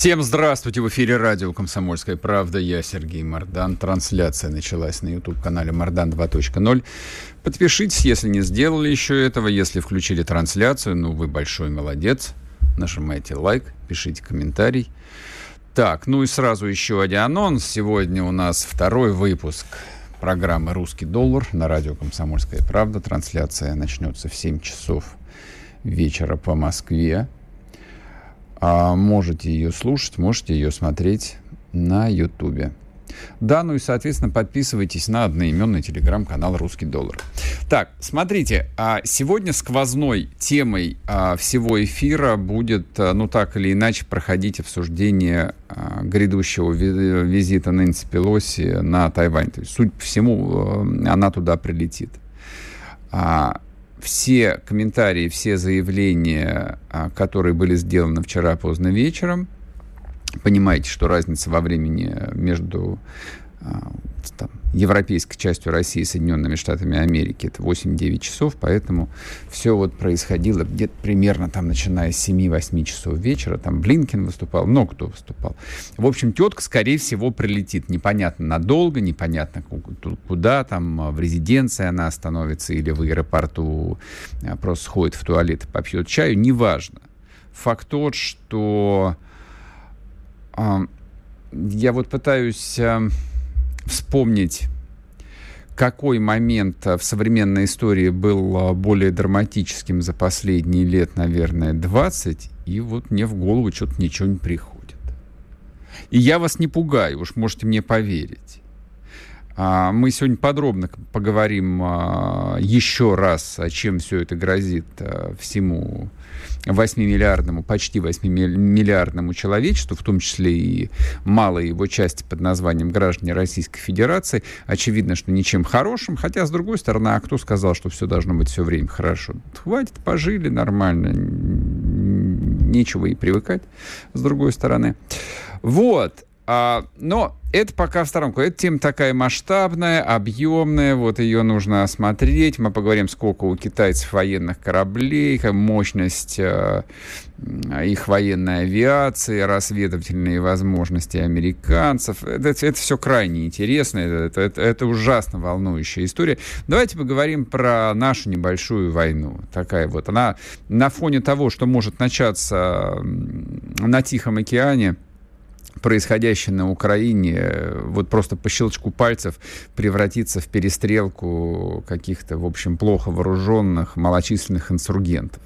Всем здравствуйте! В эфире радио «Комсомольская правда». Я Сергей Мордан. Трансляция началась на YouTube-канале «Мордан 2.0». Подпишитесь, если не сделали еще этого. Если включили трансляцию, ну, вы большой молодец. Нажимайте лайк, пишите комментарий. Так, ну и сразу еще один анонс. Сегодня у нас второй выпуск программы «Русский доллар» на радио «Комсомольская правда». Трансляция начнется в 7 часов вечера по Москве. А можете ее слушать, можете ее смотреть на Ютубе. Да, ну и, соответственно, подписывайтесь на одноименный телеграм-канал «Русский доллар». Так, смотрите, а сегодня сквозной темой а, всего эфира будет, а, ну так или иначе, проходить обсуждение грядущего визита Нэнси Пелоси на Тайвань. То есть, суть по всему, она туда прилетит все комментарии, все заявления, а, которые были сделаны вчера поздно вечером, понимаете, что разница во времени между а, там, европейской частью России Соединенными Штатами Америки это 8-9 часов, поэтому все вот происходило где-то примерно там, начиная с 7-8 часов вечера, там Блинкин выступал, много кто выступал. В общем, тетка, скорее всего, прилетит. Непонятно надолго, непонятно куда, там в резиденции она остановится или в аэропорту а, просто сходит в туалет и попьет чаю, неважно. Факт тот, что я вот пытаюсь... вспомнить, какой момент в современной истории был а, более драматическим за последние лет, наверное, 20, и вот мне в голову что-то ничего не приходит. И я вас не пугаю, уж можете мне поверить. А, мы сегодня подробно поговорим а, еще раз, чем все это грозит всему 8-миллиардному, почти 8-миллиардному человечеству, в том числе и малой его части под названием граждане Российской Федерации, очевидно, что ничем хорошим, хотя, с другой стороны, а кто сказал, что все должно быть все время хорошо? Хватит, пожили нормально, нечего и привыкать, с другой стороны. Вот, а, но это пока в сторонку. Эта тема такая масштабная, объемная, вот ее нужно осмотреть. Мы поговорим, сколько у китайцев военных кораблей, мощность э, их военной авиации, разведывательные возможности американцев. Это, это все крайне интересно, это, это, это ужасно волнующая история. Давайте поговорим про нашу небольшую войну. Такая вот, она на фоне того, что может начаться на Тихом океане, происходящее на Украине вот просто по щелчку пальцев превратится в перестрелку каких-то, в общем, плохо вооруженных, малочисленных инсургентов.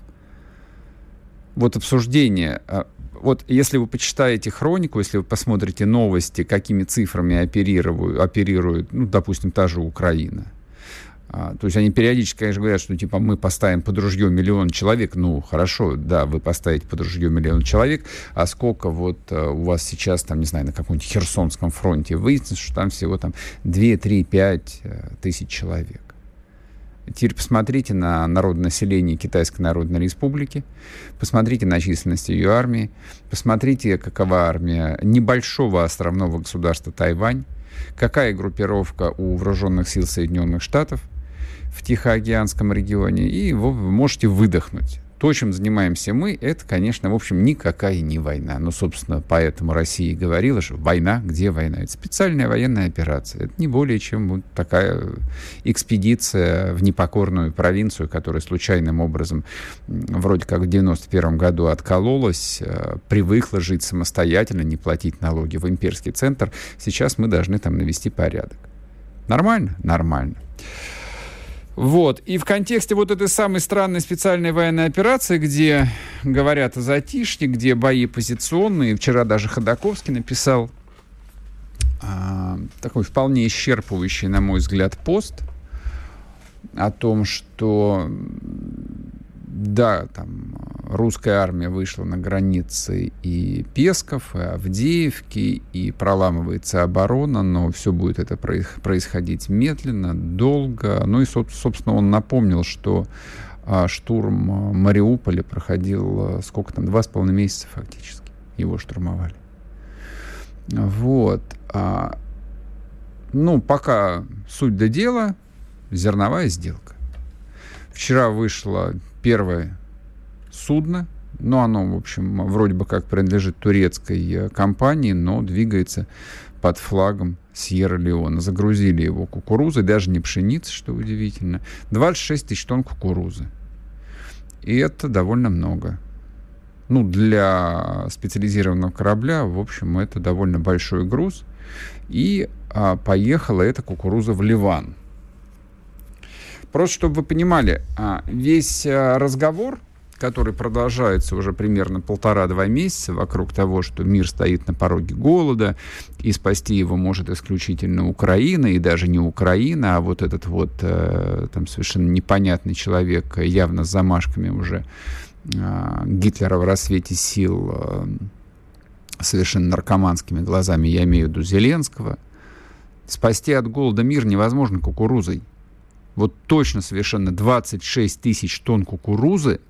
Вот обсуждение, а, вот если вы почитаете хронику, если вы посмотрите новости, какими цифрами оперируют, оперирует, ну, допустим, та же Украина – то есть они периодически, конечно, говорят, что типа мы поставим под ружье миллион человек. Ну, хорошо, да, вы поставите под ружье миллион человек, а сколько вот а, у вас сейчас, там, не знаю, на каком-нибудь Херсонском фронте выяснится, что там всего там 2, 3, 5 тысяч человек. Теперь посмотрите на народное население Китайской Народной Республики, посмотрите на численность ее армии, посмотрите, какова армия небольшого островного государства Тайвань, какая группировка у вооруженных сил Соединенных Штатов, в Тихоокеанском регионе, и вы можете выдохнуть. То, чем занимаемся мы, это, конечно, в общем, никакая не война. Но, собственно, поэтому Россия и говорила, что война, где война? Это специальная военная операция. Это не более чем вот такая экспедиция в непокорную провинцию, которая случайным образом вроде как в 91 году откололась, э, привыкла жить самостоятельно, не платить налоги в имперский центр. Сейчас мы должны там навести порядок. Нормально? Нормально. Вот. И в контексте вот этой самой странной специальной военной операции, где говорят о затишье, где бои позиционные, вчера даже Ходаковский написал а, такой вполне исчерпывающий, на мой взгляд, пост о том, что да, там русская армия вышла на границы и Песков, и Авдеевки, и проламывается оборона, но все будет это происходить медленно, долго. Ну и, собственно, он напомнил, что а штурм Мариуполя проходил сколько там, два с половиной месяца фактически. Его штурмовали. Вот. А, ну, пока суть до дела, зерновая сделка. Вчера вышло первое судно, но оно, в общем, вроде бы как принадлежит турецкой э, компании, но двигается под флагом Сьерра-Леона. Загрузили его кукурузой, даже не пшеницей, что удивительно. 26 тысяч тонн кукурузы. И это довольно много. Ну, для специализированного корабля, в общем, это довольно большой груз. И а, поехала эта кукуруза в Ливан. Просто чтобы вы понимали, а, весь а, разговор, который продолжается уже примерно полтора-два месяца вокруг того, что мир стоит на пороге голода, и спасти его может исключительно Украина, и даже не Украина, а вот этот вот э, там совершенно непонятный человек, явно с замашками уже Гитлера в рассвете сил, совершенно наркоманскими глазами, я имею в виду Зеленского, спасти от голода мир невозможно кукурузой. Вот точно совершенно 26 тысяч тонн кукурузы,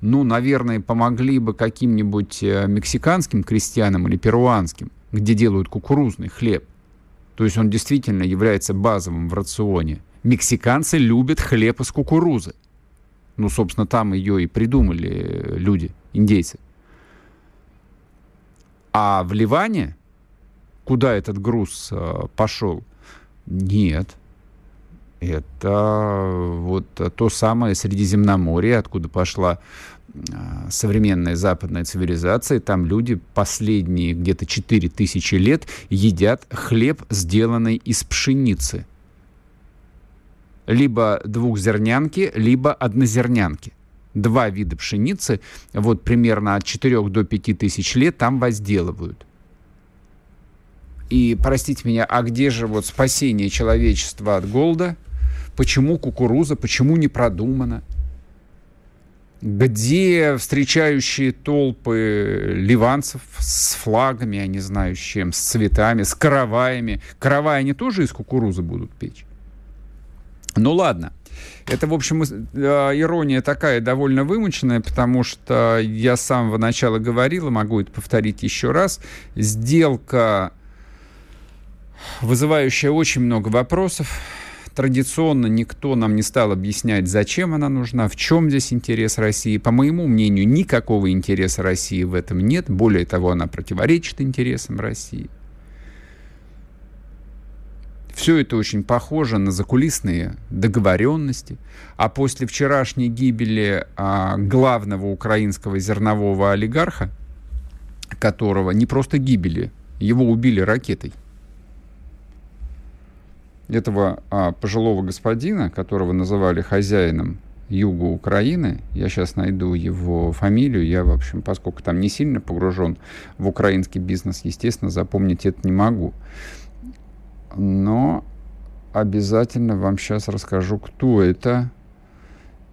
ну, наверное, помогли бы каким-нибудь э, мексиканским крестьянам или перуанским, где делают кукурузный хлеб. То есть он действительно является базовым в рационе. Мексиканцы любят хлеб из кукурузы. Ну, собственно, там ее и придумали э, люди, индейцы. А в Ливане, куда этот груз э, пошел, нет. Это вот то самое Средиземноморье, откуда пошла э, современная западная цивилизация. Там люди последние где-то 4000 лет едят хлеб, сделанный из пшеницы. Либо двухзернянки, либо однозернянки два вида пшеницы, вот примерно от 4 до 5 тысяч лет там возделывают. И, простите меня, а где же вот спасение человечества от голода? Почему кукуруза? Почему не продумано? Где встречающие толпы ливанцев с флагами, я не знаю с чем, с цветами, с караваями? Караваи они тоже из кукурузы будут печь? Ну ладно. Это, в общем, э, ирония такая довольно вымученная, потому что я с самого начала говорил, и могу это повторить еще раз, сделка, вызывающая очень много вопросов, Традиционно никто нам не стал объяснять, зачем она нужна, в чем здесь интерес России. По моему мнению, никакого интереса России в этом нет. Более того, она противоречит интересам России. Все это очень похоже на закулисные договоренности. А после вчерашней гибели а, главного украинского зернового олигарха, которого не просто гибели, его убили ракетой. Этого а, пожилого господина, которого называли хозяином юга Украины, я сейчас найду его фамилию, я, в общем, поскольку там не сильно погружен в украинский бизнес, естественно, запомнить это не могу но обязательно вам сейчас расскажу, кто это.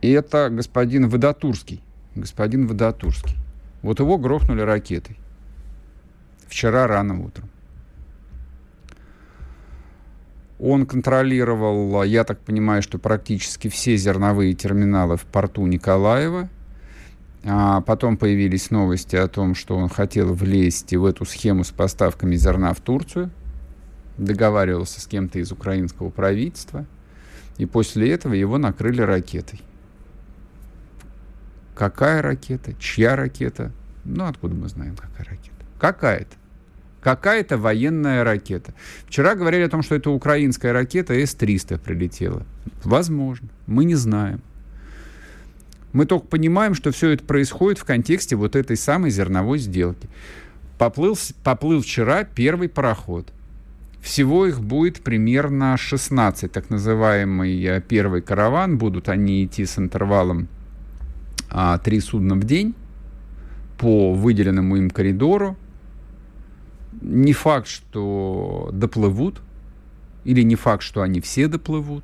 Это господин Водотурский. Господин Водотурский. Вот его грохнули ракетой. Вчера рано утром. Он контролировал, я так понимаю, что практически все зерновые терминалы в порту Николаева. А потом появились новости о том, что он хотел влезть в эту схему с поставками зерна в Турцию договаривался с кем-то из украинского правительства, и после этого его накрыли ракетой. Какая ракета? Чья ракета? Ну, откуда мы знаем, какая ракета? Какая-то. Какая-то военная ракета. Вчера говорили о том, что это украинская ракета С-300 прилетела. Возможно. Мы не знаем. Мы только понимаем, что все это происходит в контексте вот этой самой зерновой сделки. Поплыл, поплыл вчера первый пароход – всего их будет примерно 16, так называемый э, первый караван. Будут они идти с интервалом а, 3 судна в день по выделенному им коридору. Не факт, что доплывут, или не факт, что они все доплывут,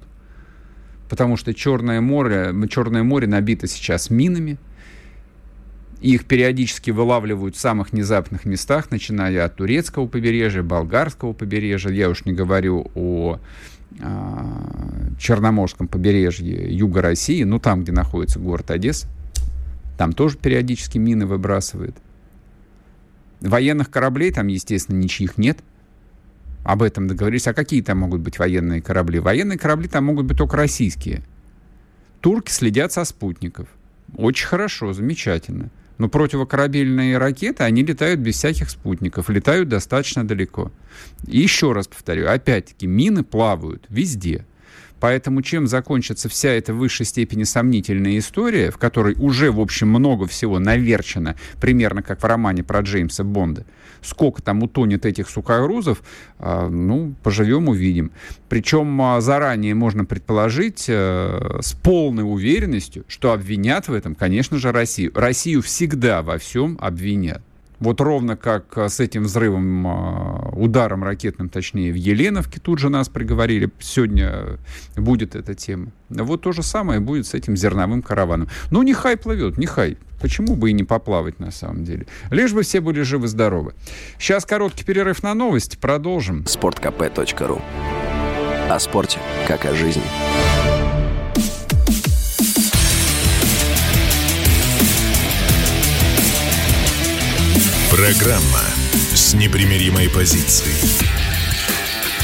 потому что Черное море, Черное море набито сейчас минами – их периодически вылавливают в самых внезапных местах, начиная от турецкого побережья, болгарского побережья. Я уж не говорю о Черноморском побережье юга России, ну там, где находится город Одесса, там тоже периодически мины выбрасывают. Военных кораблей там, естественно, ничьих нет. Об этом договорились. А какие там могут быть военные корабли? Военные корабли там могут быть только российские. Турки следят со спутников. Очень хорошо, замечательно. Но противокорабельные ракеты, они летают без всяких спутников, летают достаточно далеко. И еще раз повторю, опять-таки, мины плавают везде. Поэтому чем закончится вся эта в высшей степени сомнительная история, в которой уже, в общем, много всего наверчено, примерно как в романе про Джеймса Бонда, сколько там утонет этих сухогрузов, а, ну, поживем, увидим. Причем а, заранее можно предположить э, с полной уверенностью, что обвинят в этом, конечно же, Россию. Россию всегда во всем обвинят. Вот ровно как э, с этим взрывом, э, ударом ракетным, точнее, в Еленовке тут же нас приговорили. Сегодня будет эта тема. Вот то же самое будет с этим зерновым караваном. Ну, нехай плывет, нехай. Почему бы и не поплавать на самом деле? Лишь бы все были живы-здоровы. Сейчас короткий перерыв на новости. Продолжим. sportkp.ru О спорте, как о жизни. Программа с непримиримой позицией.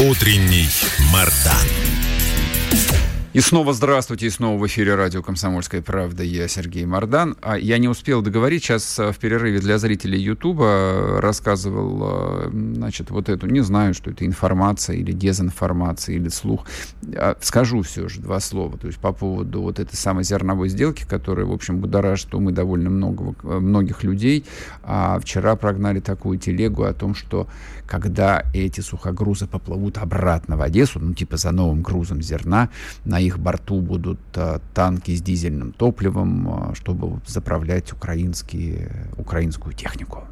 Утренний Мардан. И снова здравствуйте, и снова в эфире радио «Комсомольская правда». Я Сергей Мордан. А я не успел договорить, сейчас э, в перерыве для зрителей Ютуба э, рассказывал, э, значит, вот эту, не знаю, что это информация или дезинформация, или слух. А, скажу все же два слова, то есть по поводу вот этой самой зерновой сделки, которая, в общем, будоражит умы довольно много, многих людей. А вчера прогнали такую телегу о том, что когда эти сухогрузы поплывут обратно в Одессу, ну, типа за новым грузом зерна, на их борту будут а, танки с дизельным топливом, а, чтобы заправлять украинские, украинскую технику.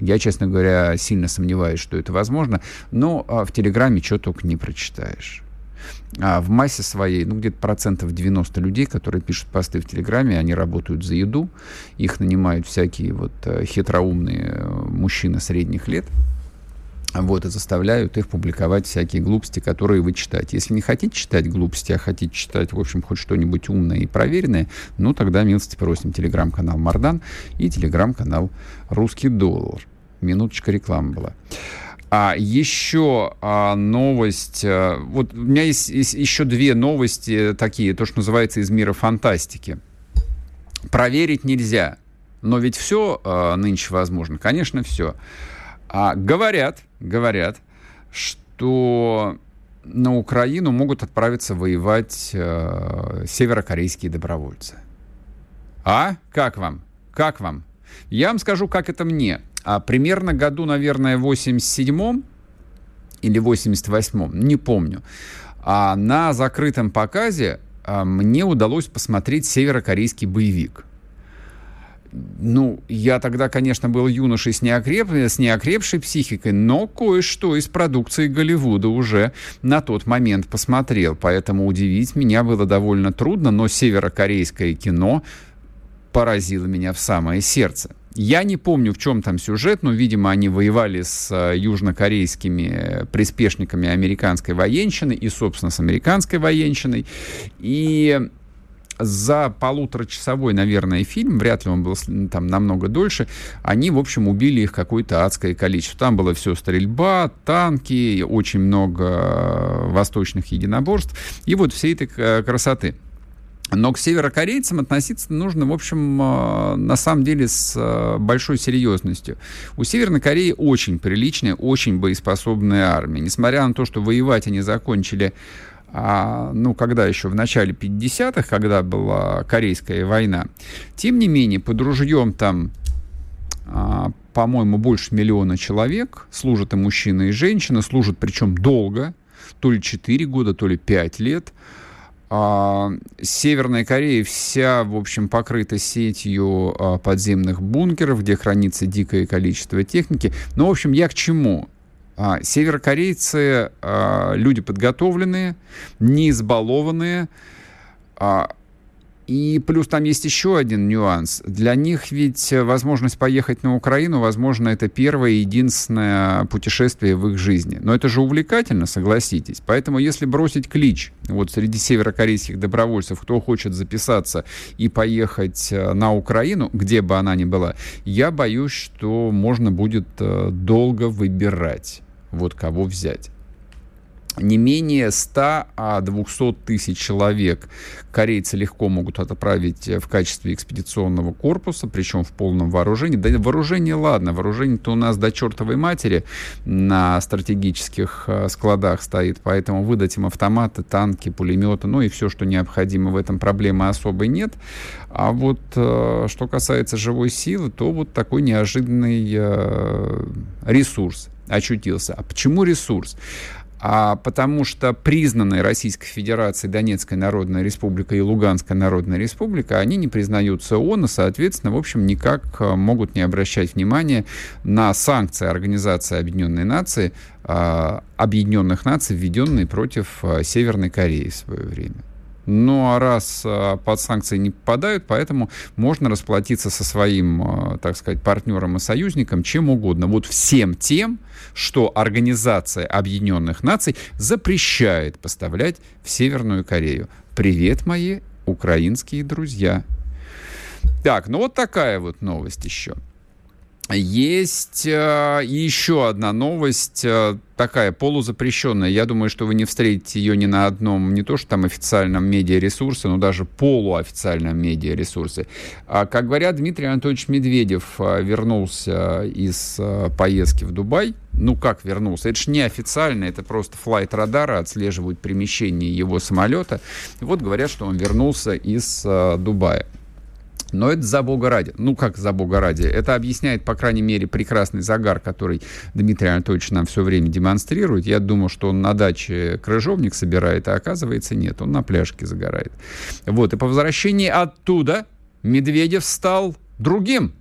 Я, честно говоря, сильно сомневаюсь, что это возможно, но а, в Телеграме что только не прочитаешь. А в массе своей, ну, где-то процентов 90 людей, которые пишут посты в Телеграме, они работают за еду, их нанимают всякие вот э, хитроумные э, мужчины средних лет, вот, и заставляют их публиковать всякие глупости, которые вы читаете. Если не хотите читать глупости, а хотите читать, в общем, хоть что-нибудь умное и проверенное, ну, тогда милости просим. Телеграм-канал Мардан и телеграм-канал Русский доллар. Минуточка рекламы была. А еще а, новость. А, вот у меня есть, есть еще две новости такие, то, что называется из мира фантастики. Проверить нельзя. Но ведь все а, нынче возможно. Конечно, все. А говорят, говорят, что на Украину могут отправиться воевать э, северокорейские добровольцы. А? Как вам? Как вам? Я вам скажу, как это мне. А примерно году, наверное, в 87-м или 88-м, не помню, а на закрытом показе а, мне удалось посмотреть северокорейский боевик – ну, я тогда, конечно, был юношей с, неокреп... с неокрепшей психикой, но кое-что из продукции Голливуда уже на тот момент посмотрел, поэтому удивить меня было довольно трудно, но северокорейское кино поразило меня в самое сердце. Я не помню, в чем там сюжет, но, видимо, они воевали с э, южнокорейскими приспешниками американской военщины и, собственно, с американской военщиной. И за полуторачасовой, наверное, фильм, вряд ли он был там намного дольше, они, в общем, убили их какое-то адское количество. Там было все стрельба, танки, очень много э, восточных единоборств и вот всей этой э, красоты. Но к северокорейцам относиться нужно, в общем, э, на самом деле с большой серьезностью. У Северной Кореи очень приличная, очень боеспособная армия. Несмотря на то, что воевать они закончили а, ну, когда еще в начале 50-х, когда была Корейская война, тем не менее, под ружьем там, а, по-моему, больше миллиона человек, служат и мужчины, и женщины, служат причем долго, то ли 4 года, то ли 5 лет. А, Северная Корея вся, в общем, покрыта сетью а, подземных бункеров, где хранится дикое количество техники. Ну, в общем, я к чему? А, северокорейцы а, люди подготовленные, не избалованные, а, И плюс там есть еще один нюанс. Для них ведь возможность поехать на Украину, возможно, это первое и единственное путешествие в их жизни. Но это же увлекательно, согласитесь. Поэтому если бросить клич вот среди северокорейских добровольцев, кто хочет записаться и поехать э, на Украину, где бы она ни была, я боюсь, что можно будет э, долго выбирать, вот кого взять не менее 100, а 200 тысяч человек корейцы легко могут отправить в качестве экспедиционного корпуса, причем в полном вооружении. Да вооружение, ладно, вооружение-то у нас до чертовой матери на стратегических э, складах стоит, поэтому выдать им автоматы, танки, пулеметы, ну и все, что необходимо в этом, проблемы особой нет. А вот э, что касается живой силы, то вот такой неожиданный э, ресурс очутился. А почему ресурс? а потому что признанные Российской Федерацией Донецкая Народная Республика и Луганская Народная Республика, они не признаются ООН, и, соответственно, в общем, никак э, могут не обращать внимания на санкции Организации Объединенной Нации, а, Объединенных Наций, введенные против э, Северной Кореи в свое время. Ну, а раз а, под санкции не попадают, поэтому можно расплатиться со своим, а, так сказать, партнером и союзником чем угодно. Вот всем тем, что Организация Объединенных Наций запрещает поставлять в Северную Корею. Привет, мои украинские друзья. Так, ну вот такая вот новость еще. Есть э, еще одна новость, э, такая полузапрещенная. Я думаю, что вы не встретите ее ни на одном, не то что там официальном медиаресурсе, но даже полуофициальном медиаресурсе. А, как говорят, Дмитрий Анатольевич Медведев э, вернулся из э, поездки в Дубай. Ну, как вернулся? Это же не официально, это просто флайт радара, отслеживают перемещение его самолета. И вот говорят, что он вернулся из э, Дубая. Но это за бога ради. Ну, как за бога ради? Это объясняет, по крайней мере, прекрасный загар, который Дмитрий Анатольевич нам все время демонстрирует. Я думал, что он на даче крыжовник собирает, а оказывается нет, он на пляжке загорает. Вот, и по возвращении оттуда Медведев стал другим.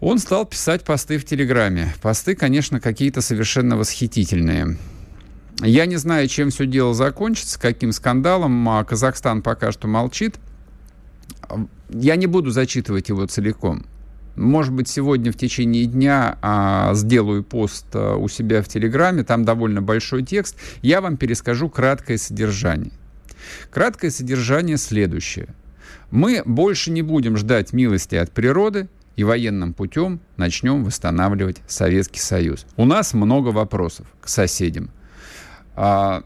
Он стал писать посты в Телеграме. Посты, конечно, какие-то совершенно восхитительные. Я не знаю, чем все дело закончится, каким скандалом. А Казахстан пока что молчит. Я не буду зачитывать его целиком. Может быть, сегодня в течение дня а, сделаю пост а, у себя в Телеграме, там довольно большой текст. Я вам перескажу краткое содержание. Краткое содержание следующее. Мы больше не будем ждать милости от природы и военным путем начнем восстанавливать Советский Союз. У нас много вопросов к соседям. А,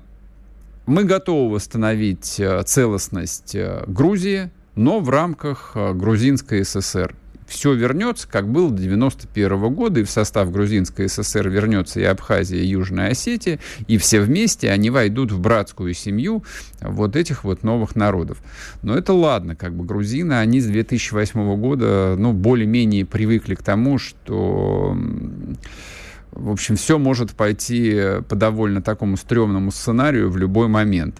мы готовы восстановить а, целостность а, Грузии, но в рамках э, Грузинской ССР. Все вернется, как было до 91 года, и в состав Грузинской ССР вернется и Абхазия, и Южная Осетия, и все вместе они войдут в братскую семью вот этих вот новых народов. Но это ладно, как бы грузины, они с 2008 года, ну, более-менее привыкли к тому, что в общем, все может пойти по довольно такому стрёмному сценарию в любой момент.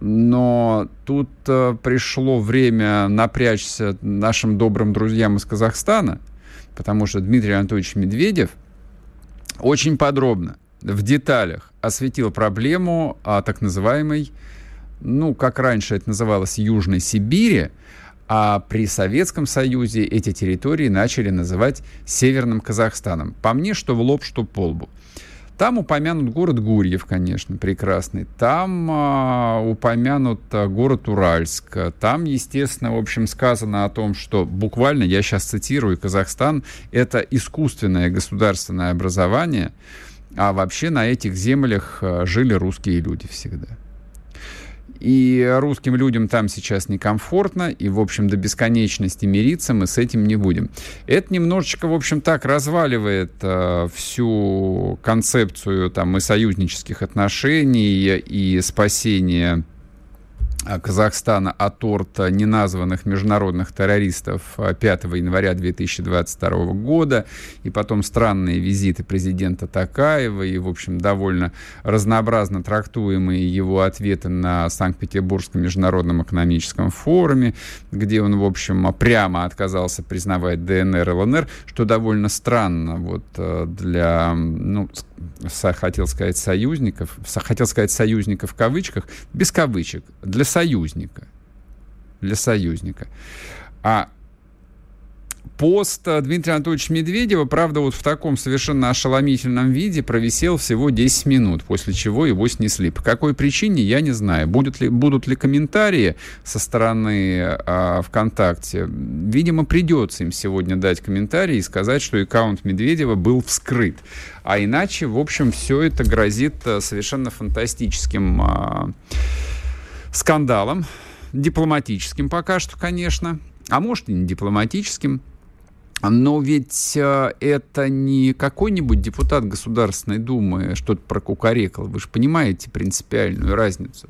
Но тут э, пришло время напрячься нашим добрым друзьям из Казахстана, потому что Дмитрий Анатольевич Медведев очень подробно, в деталях осветил проблему о так называемой, ну, как раньше это называлось, Южной Сибири, а при Советском Союзе эти территории начали называть Северным Казахстаном. По мне, что в лоб, что по лбу. Там упомянут город Гурьев, конечно, прекрасный. Там а, упомянут а, город Уральск. Там, естественно, в общем, сказано о том, что буквально, я сейчас цитирую, Казахстан — это искусственное государственное образование, а вообще на этих землях а, жили русские люди всегда. И русским людям там сейчас некомфортно, и, в общем, до бесконечности мириться мы с этим не будем. Это немножечко, в общем, так разваливает э, всю концепцию там и союзнических отношений, и спасения Казахстана от торта неназванных международных террористов 5 э, января 2022 года, и потом странные визиты президента Такаева, и, в общем, довольно разнообразно трактуемые его ответы на Санкт-Петербургском международном экономическом форуме, где он, в общем, прямо отказался признавать ДНР и ЛНР, что довольно странно вот э, для, ну, хотел сказать союзников, хотел сказать союзников в кавычках, без кавычек, для союзника. для союзника. А пост Дмитрия Анатольевича Медведева, правда, вот в таком совершенно ошеломительном виде провисел всего 10 минут, после чего его снесли. По какой причине, я не знаю. Будут ли, будут ли комментарии со стороны а, ВКонтакте? Видимо, придется им сегодня дать комментарий и сказать, что аккаунт Медведева был вскрыт. А иначе, в общем, все это грозит а, совершенно фантастическим а, скандалом, дипломатическим пока что, конечно, а может и не дипломатическим. Но ведь э, это не какой-нибудь депутат Государственной Думы что-то прокукарекал. Вы же понимаете принципиальную разницу.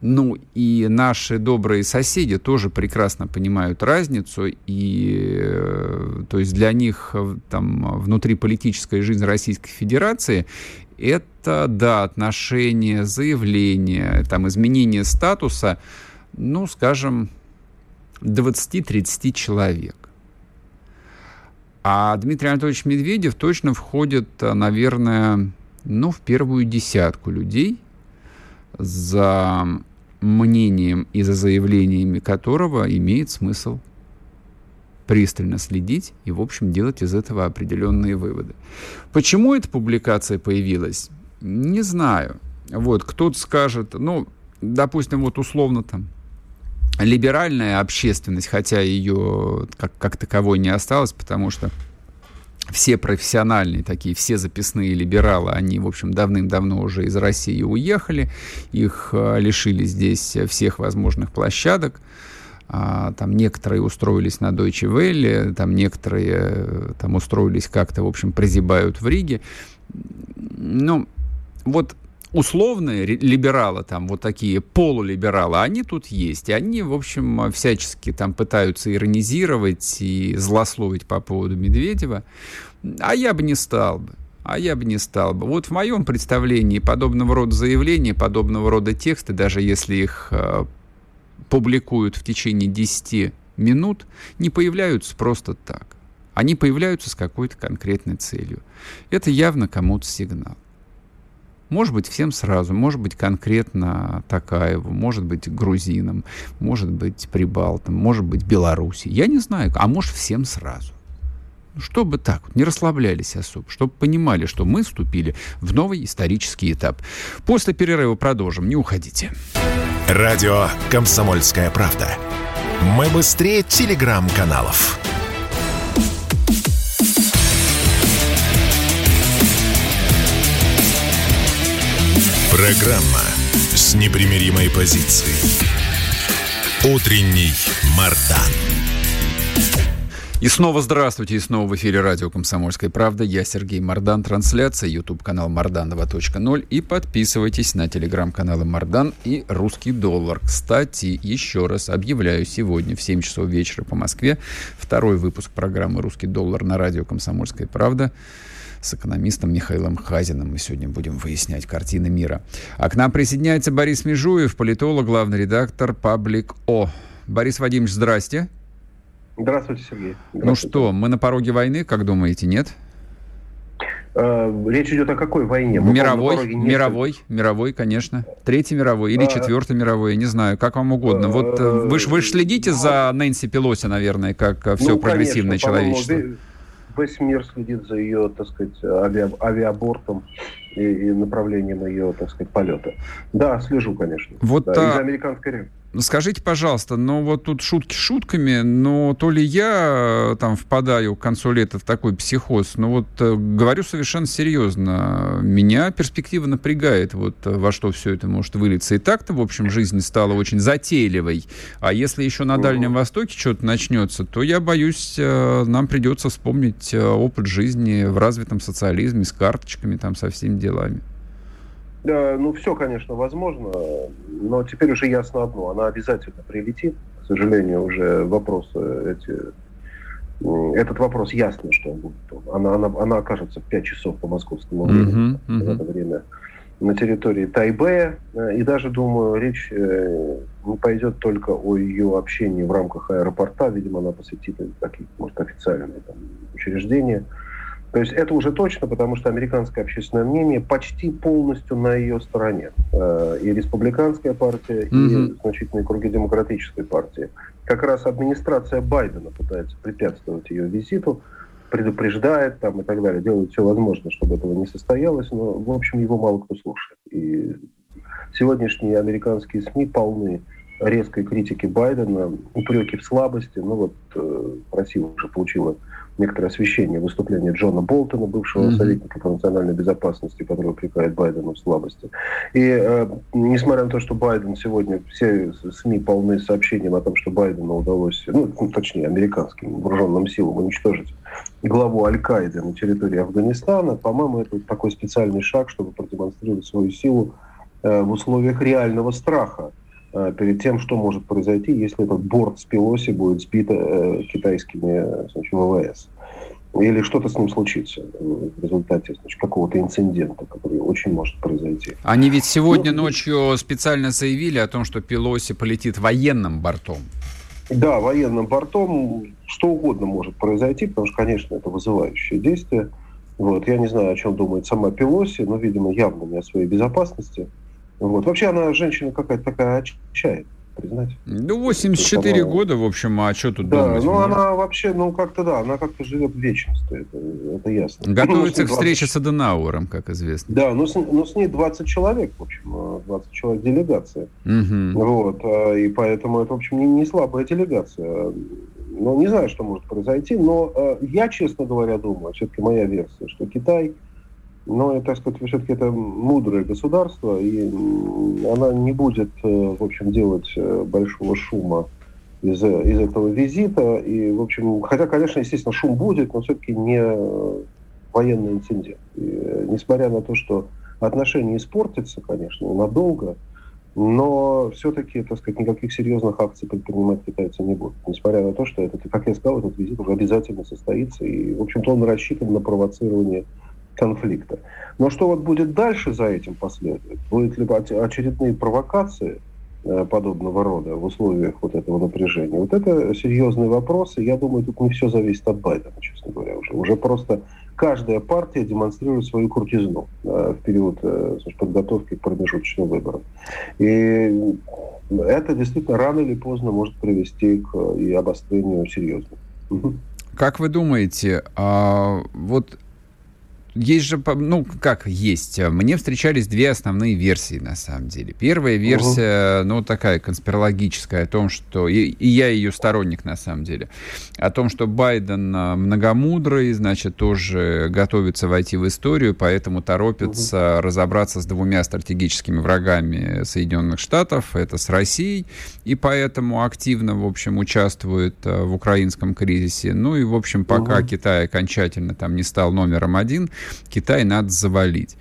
Ну и наши добрые соседи тоже прекрасно понимают разницу, и э, то есть для них э, там внутриполитическая жизнь Российской Федерации это, да, отношения, заявления, там изменение статуса, ну, скажем, 20-30 человек. А Дмитрий Анатольевич Медведев точно входит, э, наверное, ну, в первую десятку людей, за мнением и за заявлениями которого имеет смысл пристально следить и, в общем, делать из этого определенные выводы. Почему эта публикация появилась? Не знаю. Вот, кто-то скажет, ну, допустим, вот условно там, либеральная общественность, хотя ее как, как таковой не осталось, потому что все профессиональные такие, все записные либералы, они, в общем, давным-давно уже из России уехали, их э, лишили здесь всех возможных площадок, а, там некоторые устроились на Deutsche Welle, там некоторые э, там устроились как-то, в общем, прозябают в Риге. Ну, вот условные либералы, там вот такие полулибералы, они тут есть. И они, в общем, всячески там пытаются иронизировать и злословить по поводу Медведева. А я бы не стал бы. А я бы не стал бы. Вот в моем представлении подобного рода заявления, подобного рода тексты, даже если их э, публикуют в течение 10 минут, не появляются просто так. Они появляются с какой-то конкретной целью. Это явно кому-то сигнал. Может быть, всем сразу, может быть, конкретно Такаеву, может быть, грузинам, может быть, прибалтам, может быть, Беларуси. Я не знаю, а может, всем сразу. Ну, чтобы так, не расслаблялись особо, чтобы понимали, что мы вступили в новый исторический этап. После перерыва продолжим, не уходите. Радио «Комсомольская правда». Мы быстрее телеграм-каналов. Программа с непримиримой позицией. Утренний Мардан. И снова здравствуйте, и снова в эфире радио «Комсомольская правда». Я Сергей Мардан, трансляция, YouTube-канал Мардан 2.0. И подписывайтесь на телеграм-каналы Мардан и Русский доллар. Кстати, еще раз объявляю сегодня в 7 часов вечера по Москве второй выпуск программы «Русский доллар» на радио «Комсомольская правда» с экономистом Михаилом Хазиным. Мы сегодня будем выяснять картины мира. А к нам присоединяется Борис Межуев, политолог, главный редактор «Паблик О». Борис Вадимович, здрасте. Здравствуйте, Сергей. Ну Здравствуйте. Ну что, мы на пороге войны, как думаете, нет? Э, речь идет о какой войне? Мы мировой, мировой, мировой, конечно. Третий мировой или а, четвертый мировой, не знаю, как вам угодно. Вот э, вы же вы следите за Нэнси Пелоси, наверное, как все ну, прогрессивное конечно, человечество весь мир следит за ее, так сказать, ави, авиабортом и, и направлением ее, так сказать, полета. Да, слежу, конечно. Вот да, а... из американской Скажите, пожалуйста, ну вот тут шутки шутками, но то ли я э, там впадаю к концу лета в такой психоз, но вот э, говорю совершенно серьезно, меня перспектива напрягает, вот э, во что все это может вылиться. И так-то, в общем, жизнь стала очень затейливой, а если еще на Дальнем Востоке что-то начнется, то я боюсь, нам придется вспомнить опыт жизни в развитом социализме с карточками, там, со всеми делами. Да, ну, все, конечно, возможно, но теперь уже ясно одно. Она обязательно прилетит. К сожалению, уже вопросы эти... Этот вопрос ясно, что он будет. Она, она, она окажется в 5 часов по московскому времени uh-huh, uh-huh. в это время на территории Тайбэя. И даже, думаю, речь э, не пойдет только о ее общении в рамках аэропорта. Видимо, она посетит такие, может, официальные там, учреждения То есть это уже точно, потому что американское общественное мнение почти полностью на ее стороне. Э, и республиканская партия, mm-hmm. и значительные круги демократической партии. Как раз администрация Байдена пытается препятствовать ее визиту, предупреждает там и так далее, делает все возможное, чтобы этого не состоялось, но, в общем, его мало кто слушает. И сегодняшние американские СМИ полны резкой критики Байдена, упреки в слабости. Ну вот э, Россия уже получила некоторое освещение выступления Джона Болтона, бывшего mm-hmm. советника по национальной безопасности, который упрекает Байдена в слабости. И э, несмотря на то, что Байден сегодня, все СМИ полны сообщением о том, что Байдену удалось, ну, точнее, американским вооруженным силам уничтожить главу Аль-Каиды на территории Афганистана, по-моему, это такой специальный шаг, чтобы продемонстрировать свою силу э, в условиях реального страха перед тем, что может произойти, если этот борт с Пелоси будет сбит э, китайскими значит, ВВС. Или что-то с ним случится в результате какого-то инцидента, который очень может произойти. Они ведь сегодня ну, ночью специально заявили о том, что Пелоси полетит военным бортом. Да, военным бортом что угодно может произойти, потому что, конечно, это вызывающее действие. Вот. Я не знаю, о чем думает сама Пелоси, но, видимо, явно не о своей безопасности. Вот. Вообще она женщина какая-то такая отчаянная признать. Ну, 84 она... года, в общем, а что тут да, думать? ну, она вообще, ну, как-то, да, она как-то живет в вечности, это, это ясно. Готовится ну, к встрече 20... с Аденауэром, как известно. Да, но с, но с ней 20 человек, в общем, 20 человек делегация. Угу. Вот, а, и поэтому это, в общем, не, не слабая делегация. Ну, не знаю, что может произойти, но а, я, честно говоря, думаю, все-таки моя версия, что Китай но, так сказать, все-таки это мудрое государство, и она не будет, э, в общем, делать э, большого шума из, из этого визита. И, в общем, хотя, конечно, естественно, шум будет, но все-таки не военный инцидент. И, несмотря на то, что отношения испортятся, конечно, надолго, но все-таки, так сказать, никаких серьезных акций предпринимать китайцы не будут. Несмотря на то, что, этот, как я сказал, этот визит уже обязательно состоится. И, в общем-то, он рассчитан на провоцирование конфликта. Но что вот будет дальше за этим последует? Будут ли очередные провокации э, подобного рода в условиях вот этого напряжения? Вот это серьезные вопросы. Я думаю, тут не все зависит от Байдена, честно говоря, уже. Уже просто каждая партия демонстрирует свою крутизну э, в период э, подготовки к промежуточным выборам. И это действительно рано или поздно может привести к и обострению серьезному. Как вы думаете, а вот есть же, ну, как есть. Мне встречались две основные версии, на самом деле. Первая версия, угу. ну, такая конспирологическая, о том, что... И, и я ее сторонник, на самом деле. О том, что Байден а, многомудрый, значит, тоже готовится войти в историю, поэтому торопится угу. разобраться с двумя стратегическими врагами Соединенных Штатов. Это с Россией. И поэтому активно, в общем, участвует а, в украинском кризисе. Ну и, в общем, пока угу. Китай окончательно там не стал номером один, Китай надо завалить.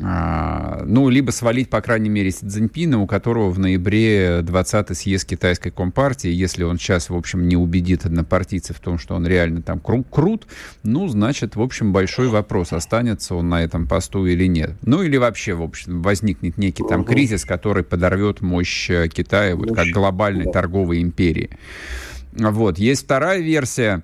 А, ну, либо свалить, по крайней мере, Си Цзиньпина, у которого в ноябре 20-й съезд китайской компартии, если он сейчас, в общем, не убедит однопартийцев в том, что он реально там кру крут, ну, значит, в общем, большой вопрос, останется он на этом посту или нет. Ну, или вообще, в общем, возникнет некий там кризис, который подорвет мощь э, Китая, вот как глобальной торговой империи. Вот. Есть вторая версия,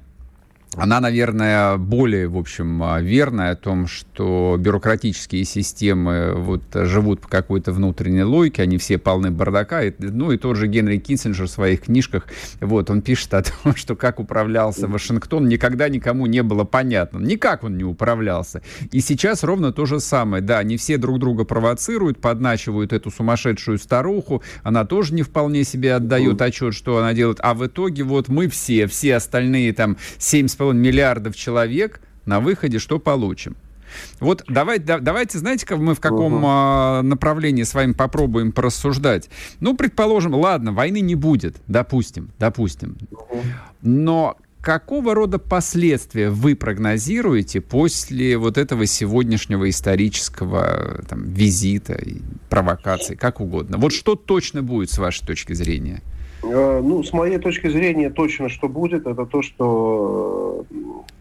она, наверное, более, в общем, а, верная о том, что бюрократические системы вот живут по какой-то внутренней логике, они все полны бардака. И, ну и тот же Генри Киссинджер в своих книжках, вот, он пишет о том, что как управлялся Вашингтон, никогда никому не было понятно. Никак он не управлялся. И сейчас ровно то же самое. Да, они все друг друга провоцируют, подначивают эту сумасшедшую старуху, она тоже не вполне себе отдает отчет, что она делает, а в итоге вот мы все, все остальные там 7,5 миллиардов человек, на выходе что получим? Вот давай, да, давайте, знаете, как мы в каком угу. а, направлении с вами попробуем порассуждать. Ну, предположим, ладно, войны не будет, допустим, допустим. Угу. Но какого рода последствия вы прогнозируете после вот этого сегодняшнего исторического там, визита, провокации, как угодно? Вот что точно будет с вашей точки зрения? Э, ну, с моей точки зрения, точно что будет, это то, что, э,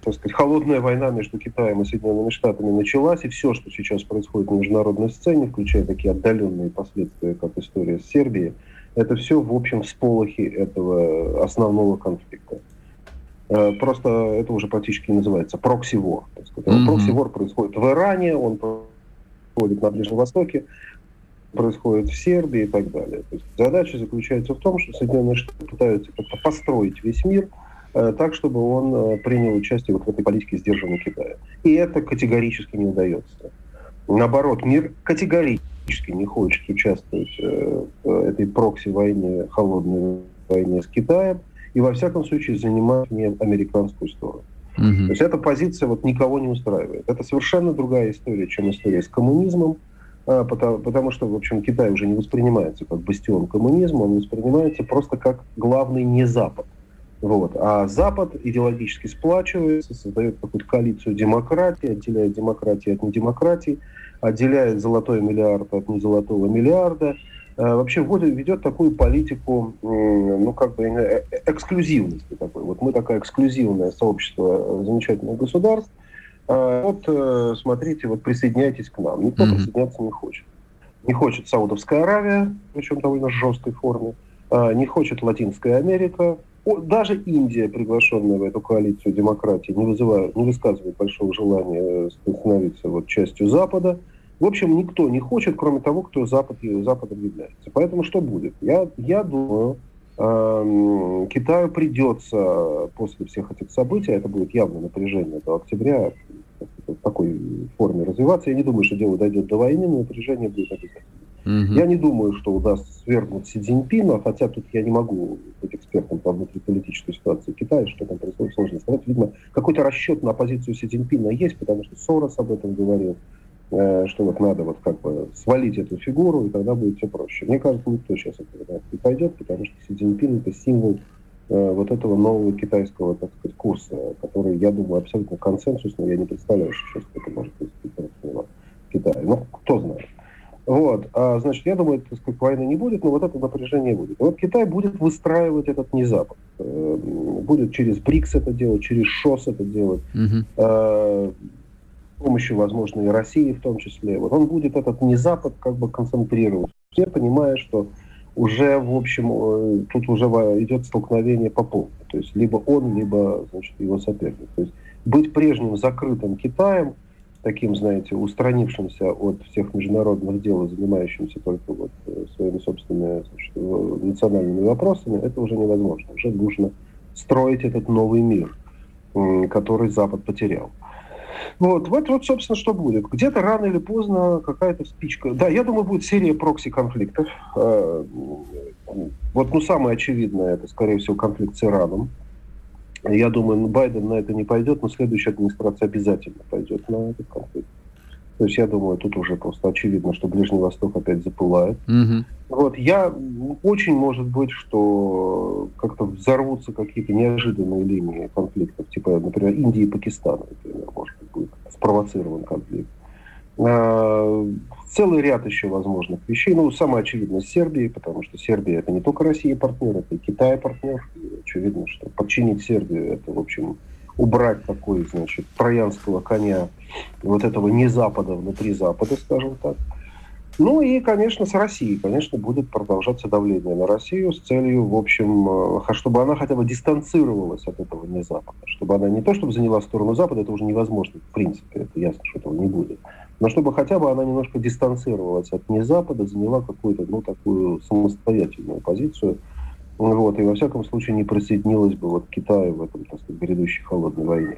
так сказать, холодная война между Китаем и Соединенными Штатами началась, и все, что сейчас происходит на международной сцене, включая такие отдаленные последствия, как история с Сербией, это все, в общем, всполохи этого основного конфликта. Э, просто это уже практически называется прокси-вор. Mm-hmm. Прокси-вор происходит в Иране, он происходит на Ближнем Востоке, происходит в Сербии и так далее. То есть задача заключается в том, что Соединенные Штаты пытаются как-то построить весь мир э, так, чтобы он э, принял участие вот в этой политике сдержанного Китая. И это категорически не удается. Наоборот, мир категорически не хочет участвовать э, в этой прокси-войне, холодной войне с Китаем, и во всяком случае занимать не американскую сторону. Угу. То есть эта позиция вот никого не устраивает. Это совершенно другая история, чем история с коммунизмом, потому, потому что, в общем, Китай уже не воспринимается как бастион коммунизма, он воспринимается просто как главный не Запад. Вот. А Запад идеологически сплачивается, создает какую-то коалицию демократии, отделяет демократию от недемократии, отделяет золотой миллиард от незолотого миллиарда, а, вообще вводит, ведет такую политику, ну, как бы, э, э, эксклюзивности такой. Вот мы такое эксклюзивное сообщество замечательных государств, а, вот, э, смотрите, вот присоединяйтесь к нам. Никто mm-hmm. присоединяться не хочет. Не хочет Саудовская Аравия, причем довольно жесткой форме. А, не хочет Латинская Америка. Даже Индия, приглашенная в эту коалицию демократии, не, вызывает, не высказывает большого желания становиться вот частью Запада. В общем, никто не хочет, кроме того, кто Запад, Западом является. Поэтому что будет? Я, я думаю, э, Китаю придется после всех этих событий, это будет явное напряжение до октября, в такой форме развиваться. Я не думаю, что дело дойдет до войны, но напряжение будет обязательно. Угу. Я не думаю, что удастся свергнуть Си Цзиньпина, хотя тут я не могу быть экспертом по внутриполитической ситуации Китая, что там происходит, сложно сказать. Видно, какой-то расчет на позицию Си Цзиньпина есть, потому что Сорос об этом говорил, э, что вот надо вот как бы свалить эту фигуру, и тогда будет все проще. Мне кажется, никто сейчас этого не пойдет, потому что Си Цзиньпин это символ вот этого нового китайского, так сказать, курса, который, я думаю, абсолютно консенсусный. Я не представляю, что сейчас это может быть в Китае. Ну, кто знает. Вот, а, значит, я думаю, так сказать, войны не будет, но вот это напряжение будет. И вот Китай будет выстраивать этот не Запад. Э, будет через БРИКС это делать, через ШОС это делать. Uh-huh. С помощью, возможно, и России в том числе. Вот он будет этот не Запад как бы концентрировать. Все понимая, что уже, в общем, э, тут уже идет столкновение по полной. То есть либо он, либо значит, его соперник. То есть быть прежним закрытым Китаем, таким, знаете, устранившимся от всех международных дел и занимающимся только вот э, своими собственными значит, национальными вопросами, это уже невозможно. Уже нужно строить этот новый мир, который Запад потерял. Вот, вот, вот, собственно, что будет. Где-то рано или поздно какая-то спичка. Да, я думаю, будет серия прокси-конфликтов. Э, вот, ну, самое очевидное, это, скорее всего, конфликт с Ираном. Я думаю, ну, Байден на это не пойдет, но следующая администрация обязательно пойдет на этот конфликт. То есть я думаю, тут уже просто очевидно, что Ближний Восток опять запылает. Угу. Вот я очень может быть, что как-то взорвутся какие-то неожиданные линии конфликтов, типа, например, Индии и Пакистана, например, может спровоцирован конфликт. А, целый ряд еще возможных вещей. Ну, самое очевидное, с Сербией, потому что Сербия это не только Россия партнер, это и Китай партнер. И очевидно, что подчинить Сербию это, в общем, убрать такой, значит, троянского коня вот этого не Запада внутри Запада, скажем так. Ну и, конечно, с Россией, конечно, будет продолжаться давление на Россию с целью, в общем, э, чтобы она хотя бы дистанцировалась от этого не Запада. Чтобы она не то, чтобы заняла сторону Запада, это уже невозможно, в принципе, это ясно, что этого не будет. Но чтобы хотя бы она немножко дистанцировалась от не Запада, заняла какую-то, ну, такую самостоятельную позицию – вот, и во всяком случае не присоединилась бы вот Китаю в этом, так сказать, грядущей холодной войне.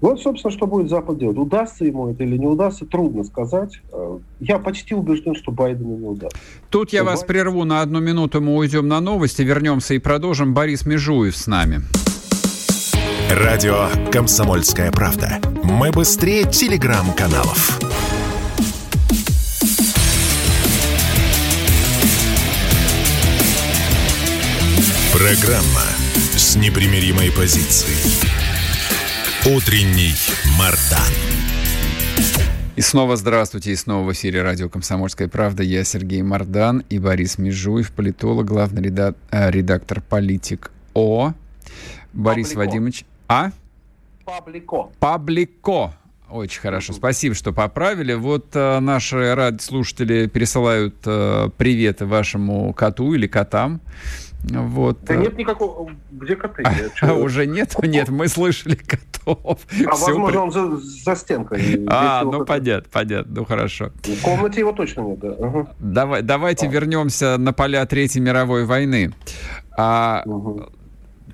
Вот, собственно, что будет Запад делать. Удастся ему это или не удастся, трудно сказать. Э, я почти убежден, что Байдену не удастся. Тут я вас Байден... прерву на одну минуту, мы уйдем на новости, вернемся и продолжим. Борис Межуев с нами. Радио «Комсомольская правда». Мы быстрее телеграм-каналов. Программа с непримиримой позицией. Утренний Мардан. И снова здравствуйте, и снова в эфире радио «Комсомольская правда». Я Сергей Мардан и Борис Межуев, политолог, главный э, редактор «Политик О». Борис Паблико. Вадимович... А? Паблико. Паблико. Очень хорошо. Спасибо, что поправили. Вот э, наши радиослушатели пересылают э, приветы вашему коту или котам. Вот. Да нет никакого... Где коты? А, уже нет? Нет, мы слышали котов. А Все возможно, при... он за, за стенкой. А, ну понятно, понятно, ну хорошо. В комнате его точно нет, да. Угу. Давай, давайте а. вернемся на поля Третьей мировой войны. А, угу.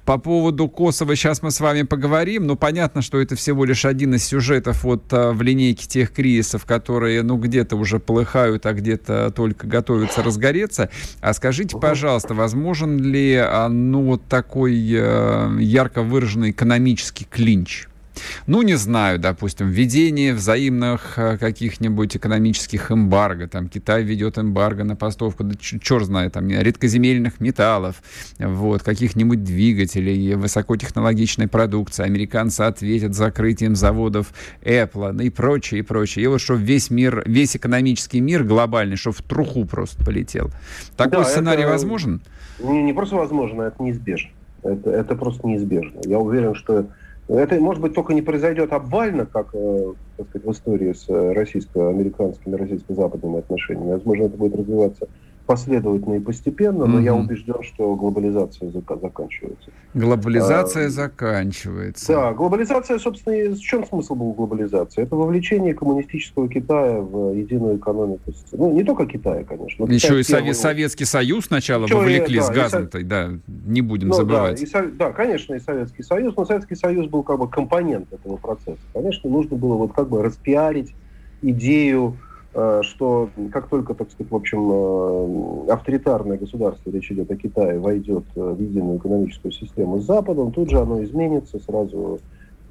По поводу Косово сейчас мы с вами поговорим. Ну, понятно, что это всего лишь один из сюжетов вот а, в линейке тех кризисов, которые, ну, где-то уже полыхают, а где-то только готовятся разгореться. А скажите, пожалуйста, возможен ли, а, ну, вот такой э, ярко выраженный экономический клинч? Ну, не знаю, допустим, введение взаимных э, каких-нибудь экономических эмбарго. Там Китай ведет эмбарго на поставку, да черт знает, там, редкоземельных металлов, вот, каких-нибудь двигателей, высокотехнологичной продукции. Американцы ответят закрытием заводов Apple ну и прочее, и прочее. И вот что весь мир, весь экономический мир глобальный, что в труху просто полетел. Такой да, сценарий это возможен? Не, не просто возможно, это неизбежно. Это, это просто неизбежно. Я уверен, что это, может быть, только не произойдет обвально, как э, так сказать, в истории с российско-американскими, российско-западными отношениями. Возможно, это будет развиваться последовательно и постепенно, но mm-hmm. я убежден, что глобализация заканчивается. Глобализация а, заканчивается. Да, глобализация, собственно, в чем смысл был глобализации? Это вовлечение коммунистического Китая в единую экономику. Ну, не только Китая, конечно. Еще и Совет, Советский Союз сначала Еще вовлекли и, да, с газом да, не будем ну, забывать. Да, и, да, конечно, и Советский Союз, но Советский Союз был как бы компонент этого процесса. Конечно, нужно было вот как бы распиарить идею что как только, так сказать, в общем, э, авторитарное государство, речь идет о Китае, войдет в единую экономическую систему с Западом, тут же оно изменится, сразу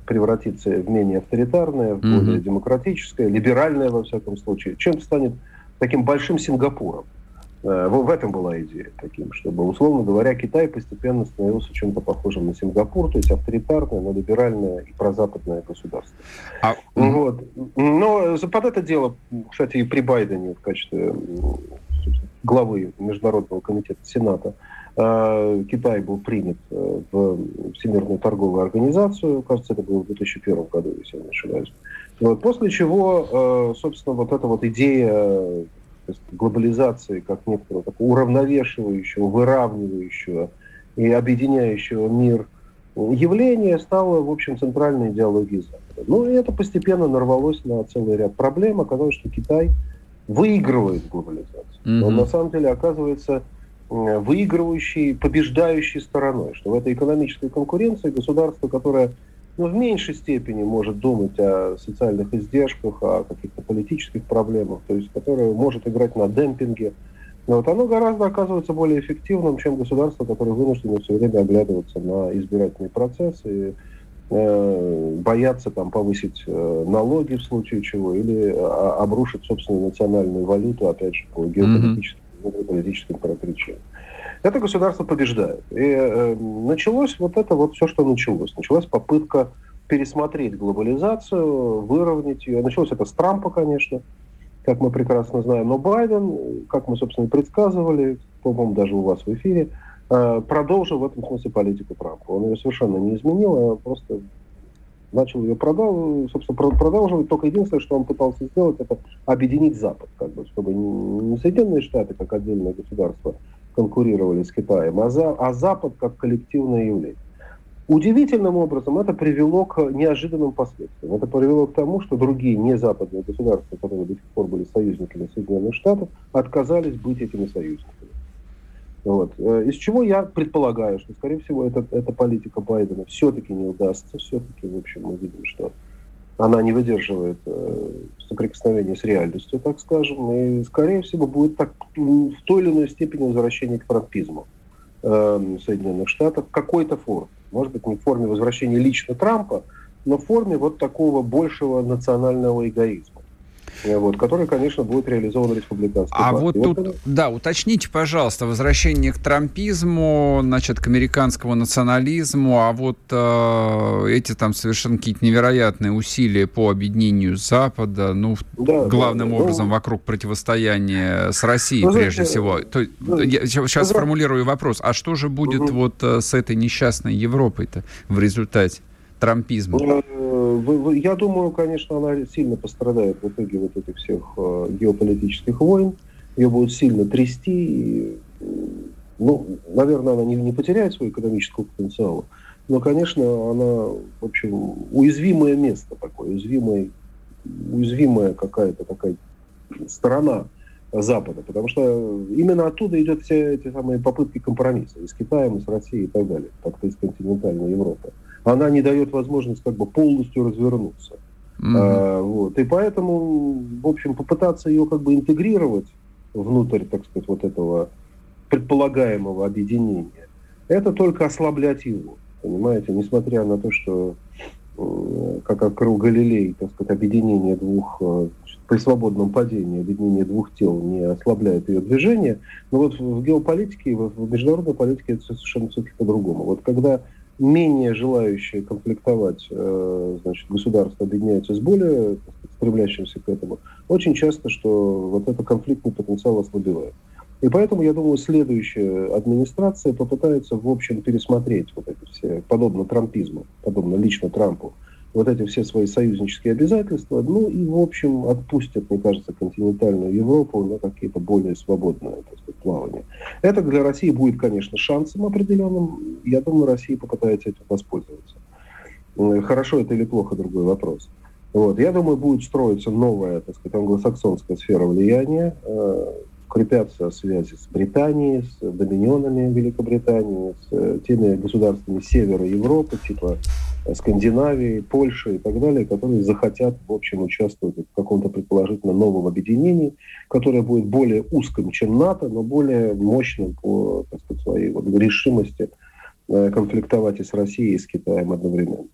превратится в менее авторитарное, в более mm-hmm. демократическое, либеральное, во всяком случае, чем станет таким большим Сингапуром. Э, в этом была идея таким, чтобы, условно говоря, Китай постепенно становился чем-то похожим на Сингапур, то есть авторитарное, но либеральное и прозападное государство. А... Вот. Но под это дело, кстати, и при Байдене в качестве главы Международного комитета Сената э, Китай был принят э, в Всемирную торговую организацию, кажется, это было в 2001 году, если я не ошибаюсь. Вот. После чего, собственно, вот эта вот идея глобализации как некоторого такого уравновешивающего, выравнивающего и объединяющего мир явление стало, в общем, центральной идеологией Запада. Ну, и это постепенно нарвалось на целый ряд проблем. Оказалось, что Китай выигрывает глобализацию. Mm-hmm. Он на самом деле оказывается выигрывающей, побеждающей стороной, что в этой экономической конкуренции государство, которое ну, в меньшей степени может думать о социальных издержках, о каких-то политических проблемах, то есть которое может играть на демпинге. Но вот оно гораздо оказывается более эффективным, чем государство, которое вынуждено все время оглядываться на избирательный процесс и э, бояться там повысить э, налоги в случае чего или э, обрушить собственную национальную валюту, опять же, по геополитическим, mm-hmm. политическим причинам это государство побеждает. И э, началось вот это вот все, что началось. Началась попытка пересмотреть глобализацию, выровнять ее. Началось это с Трампа, конечно, как мы прекрасно знаем. Но Байден, как мы, собственно, предсказывали, по-моему, даже у вас в эфире, э, продолжил в этом смысле политику Трампа. Он ее совершенно не изменил, а просто начал ее продал, собственно, продолживать. Только единственное, что он пытался сделать, это объединить Запад, как бы, чтобы не Соединенные Штаты как отдельное государство конкурировали с Китаем, а, за, а Запад как коллективное явление. Удивительным образом это привело к неожиданным последствиям. Это привело к тому, что другие незападные государства, которые до сих пор были союзниками Соединенных Штатов, отказались быть этими союзниками. Вот. Э, из чего я предполагаю, что, скорее всего, это, эта политика Байдена все-таки не удастся. Все-таки, в общем, мы видим, что она не выдерживает э, соприкосновения с реальностью, так скажем, и, скорее всего, будет так, в той или иной степени возвращение к трампизму э, Соединенных Штатов какой-то форме. Может быть, не в форме возвращения лично Трампа, но в форме вот такого большего национального эгоизма. Э, вот, который, конечно, будет реализован республиканской А вот тут, вот, да, уточните, пожалуйста, возвращение к трампизму, значит, к американскому национализму, а вот э, эти там совершенно какие-то невероятные усилия по объединению Запада, ну, да, главным да, образом ну, вокруг противостояния с Россией, ну, прежде знаете, всего. То, ну, я сейчас ну, сформулирую вопрос, а что же будет угу. вот э, с этой несчастной Европой-то в результате трампизма? Ну, я думаю, конечно, она сильно пострадает в итоге вот этих всех э, геополитических войн. Ее будут сильно трясти. Ну, наверное, она не, не потеряет свой экономический потенциал. но, конечно, она, в общем, уязвимое место такое, уязвимое, уязвимая какая-то такая сторона Запада, потому что именно оттуда идет все эти самые попытки компромисса и с Китаем, и с Россией и так далее, так-то из континентальной Европы. Она не дает возможность как бы полностью развернуться. Mm-hmm. А, вот. И поэтому, в общем, попытаться ее как бы интегрировать внутрь, так сказать, вот этого предполагаемого объединения, это только ослаблять его. Понимаете, несмотря на то, что как открыл Галилей, так сказать, объединение двух э, при свободном падении объединение двух тел не ослабляет ее движение, но вот в геополитике, в международной политике это совершенно все-таки по-другому. Вот когда менее желающие конфликтовать э, значит, государства объединяются с более стремлящимся к этому, очень часто, что вот этот конфликтный потенциал ослабевает. И поэтому, я думаю, следующая администрация попытается, в общем, пересмотреть вот эти все, подобно трампизму, подобно лично Трампу, вот эти все свои союзнические обязательства, ну и, в общем, отпустят, мне кажется, континентальную Европу на какие-то более свободные так сказать, плавания. Это для России будет, конечно, шансом определенным. Я думаю, Россия попытается этим воспользоваться. Хорошо это или плохо, другой вопрос. Вот. Я думаю, будет строиться новая, так сказать, англосаксонская сфера влияния. Укрепятся связи с Британией, с доминионами Великобритании, с э, теми государствами севера Европы, типа э, Скандинавии, Польши и так далее, которые захотят, в общем, участвовать в каком-то предположительно новом объединении, которое будет более узким, чем НАТО, но более мощным по так сказать, своей вот решимости э, конфликтовать и с Россией, и с Китаем одновременно.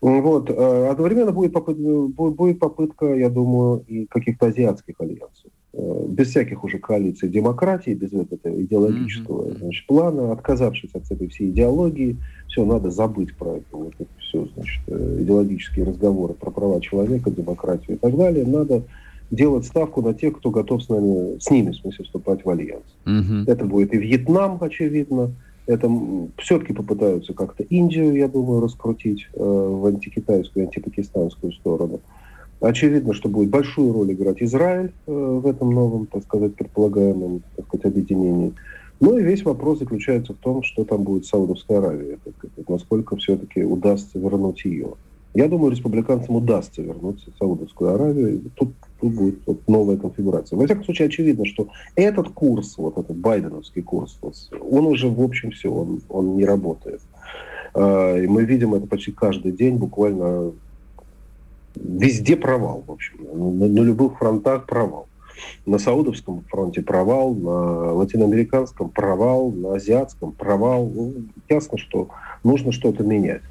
Вот. Одновременно будет попытка, будет попытка, я думаю, и каких-то азиатских альянсов. Э, без всяких уже коалиций демократии, без этого идеологического mm-hmm. значит, плана, отказавшись от этой всей идеологии, все, надо забыть про это, вот это все, значит, э, идеологические разговоры про права человека, демократию и так далее, надо делать ставку на тех, кто готов с нами, с ними, в смысле, вступать в альянс. Mm-hmm. Это будет и Вьетнам, очевидно, это все-таки попытаются как-то Индию, я думаю, раскрутить э, в антикитайскую, антипакистанскую сторону. Очевидно, что будет большую роль играть Израиль э, в этом новом, так сказать, предполагаемом так сказать, объединении. Ну и весь вопрос заключается в том, что там будет Саудовская Аравия, так сказать, насколько все-таки удастся вернуть ее. Я думаю, республиканцам удастся вернуться в Саудовскую Аравию. Тут, тут будет вот новая конфигурация. Во всяком случае, очевидно, что этот курс, вот этот байденовский курс, он уже, в общем, все, он, он не работает. А, и мы видим это почти каждый день, буквально везде провал, в общем. На, на любых фронтах провал. На Саудовском фронте провал, на латиноамериканском провал, на азиатском провал. Ну, ясно, что нужно что-то менять.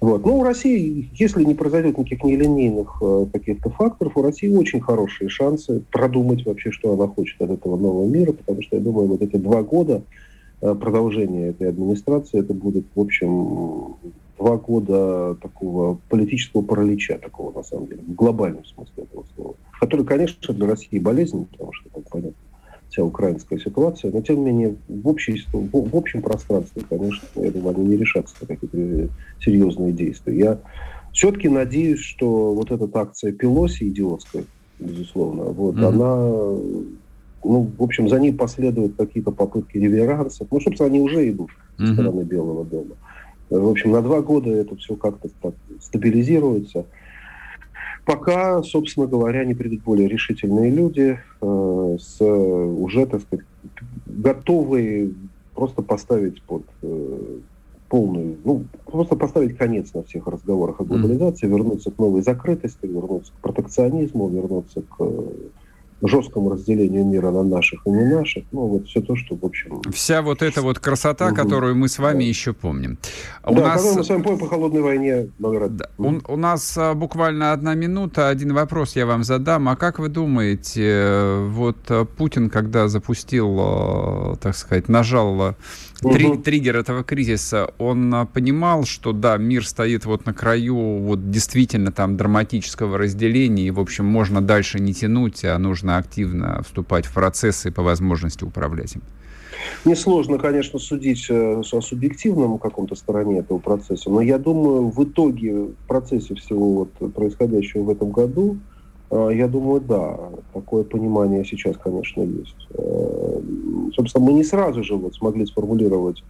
Вот. Но у России, если не произойдет никаких нелинейных э, каких-то факторов, у России очень хорошие шансы продумать вообще, что она хочет от этого нового мира, потому что, я думаю, вот эти два года э, продолжения этой администрации, это будет, в общем, два года такого политического паралича, такого на самом деле, в глобальном смысле этого слова, который, конечно, для России болезненный, потому что, как понятно, вся украинская ситуация, но тем не менее в, общей, в, общем пространстве, конечно, я думаю, они не решатся на какие-то серьезные действия. Я все-таки надеюсь, что вот эта акция Пелоси идиотская, безусловно, вот, mm-hmm. она ну, в общем, за ней последуют какие-то попытки реверансов. Ну, собственно, они уже идут со mm-hmm. стороны Белого дома. В общем, на два года это все как-то так стабилизируется. Пока, собственно говоря, не придут более решительные люди э, с уже, так сказать, готовые просто поставить под э, полную, ну, просто поставить конец на всех разговорах о глобализации, mm. вернуться к новой закрытости, вернуться к протекционизму, вернуться к жесткому разделению мира на наших и не наших. Ну, вот все то, что, в общем... Вся вот эта вот красота, угу. которую мы с вами да. еще помним. У да, нас... мы с вами помним по холодной войне Да. У, у нас а, буквально одна минута. Один вопрос я вам задам. А как вы думаете, э, вот э, Путин, когда запустил, э, так сказать, нажал Три, триггер этого кризиса, он а, понимал, что да, мир стоит вот на краю вот действительно там драматического разделения, и, в общем, можно дальше не тянуть, а нужно активно вступать в процессы и по возможности управлять им. Несложно, конечно, судить э, о субъективном каком-то стороне этого процесса, но я думаю, в итоге, в процессе всего вот происходящего в этом году, я думаю, да, такое понимание сейчас, конечно, есть. Э, собственно, мы не сразу же вот смогли сформулировать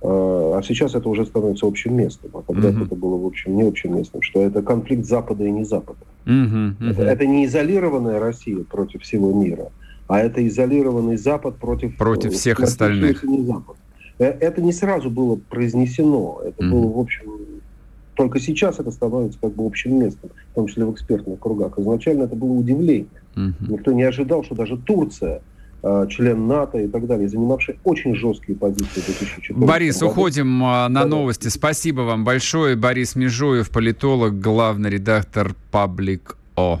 а сейчас это уже становится общим местом, а когда uh-huh. это было, в общем, не общим местом, что это конфликт Запада и не Запада. Uh-huh, uh-huh. Это, это не изолированная Россия против всего мира, а это изолированный Запад против... Против всех остальных. Не Запад. Э, это не сразу было произнесено, это uh-huh. было, в общем, только сейчас это становится как бы общим местом, в том числе в экспертных кругах. Изначально это было удивление. Uh-huh. Никто не ожидал, что даже Турция Э, член НАТО и так далее, занимавший очень жесткие позиции в 2014 Борис, году. уходим э, на новости. Спасибо вам большое. Борис Межуев, политолог, главный редактор Паблик О.